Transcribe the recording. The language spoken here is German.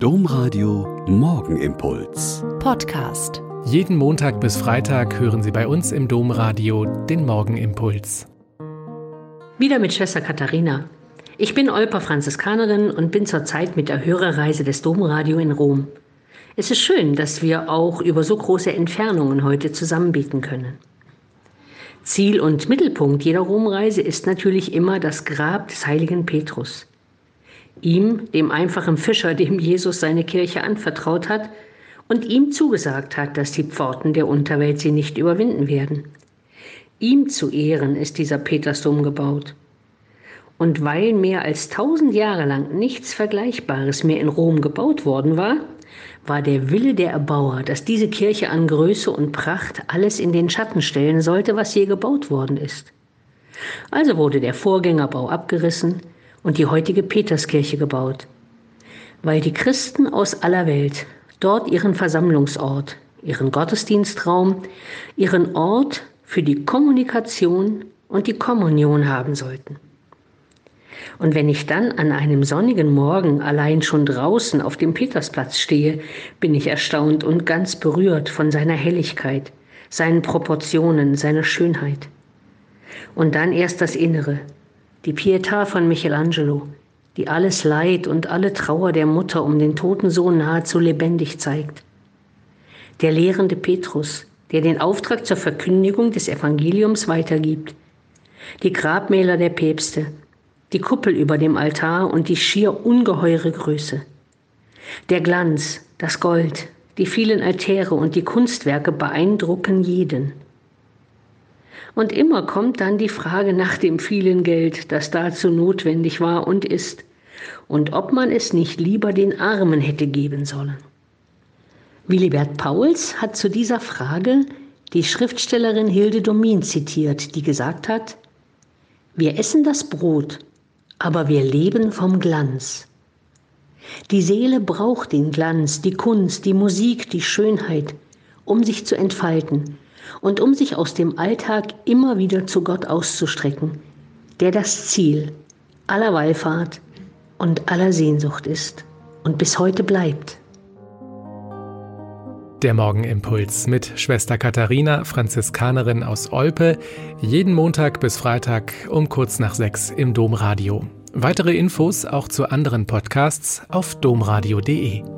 Domradio Morgenimpuls. Podcast. Jeden Montag bis Freitag hören Sie bei uns im Domradio den Morgenimpuls. Wieder mit Schwester Katharina. Ich bin Olper Franziskanerin und bin zurzeit mit der Hörerreise des Domradio in Rom. Es ist schön, dass wir auch über so große Entfernungen heute zusammenbieten können. Ziel und Mittelpunkt jeder Romreise ist natürlich immer das Grab des heiligen Petrus. Ihm, dem einfachen Fischer, dem Jesus seine Kirche anvertraut hat und ihm zugesagt hat, dass die Pforten der Unterwelt sie nicht überwinden werden. Ihm zu Ehren ist dieser Petersdom gebaut. Und weil mehr als tausend Jahre lang nichts Vergleichbares mehr in Rom gebaut worden war, war der Wille der Erbauer, dass diese Kirche an Größe und Pracht alles in den Schatten stellen sollte, was je gebaut worden ist. Also wurde der Vorgängerbau abgerissen, und die heutige Peterskirche gebaut, weil die Christen aus aller Welt dort ihren Versammlungsort, ihren Gottesdienstraum, ihren Ort für die Kommunikation und die Kommunion haben sollten. Und wenn ich dann an einem sonnigen Morgen allein schon draußen auf dem Petersplatz stehe, bin ich erstaunt und ganz berührt von seiner Helligkeit, seinen Proportionen, seiner Schönheit. Und dann erst das Innere, die Pietà von Michelangelo, die alles Leid und alle Trauer der Mutter um den toten Sohn nahezu lebendig zeigt. Der lehrende Petrus, der den Auftrag zur Verkündigung des Evangeliums weitergibt. Die Grabmäler der Päpste, die Kuppel über dem Altar und die schier ungeheure Größe. Der Glanz, das Gold, die vielen Altäre und die Kunstwerke beeindrucken jeden. Und immer kommt dann die Frage nach dem vielen Geld, das dazu notwendig war und ist, und ob man es nicht lieber den Armen hätte geben sollen. Willibert Pauls hat zu dieser Frage die Schriftstellerin Hilde Domin zitiert, die gesagt hat, wir essen das Brot, aber wir leben vom Glanz. Die Seele braucht den Glanz, die Kunst, die Musik, die Schönheit, um sich zu entfalten, und um sich aus dem Alltag immer wieder zu Gott auszustrecken, der das Ziel aller Wallfahrt und aller Sehnsucht ist und bis heute bleibt. Der Morgenimpuls mit Schwester Katharina, Franziskanerin aus Olpe, jeden Montag bis Freitag um kurz nach sechs im Domradio. Weitere Infos auch zu anderen Podcasts auf domradio.de.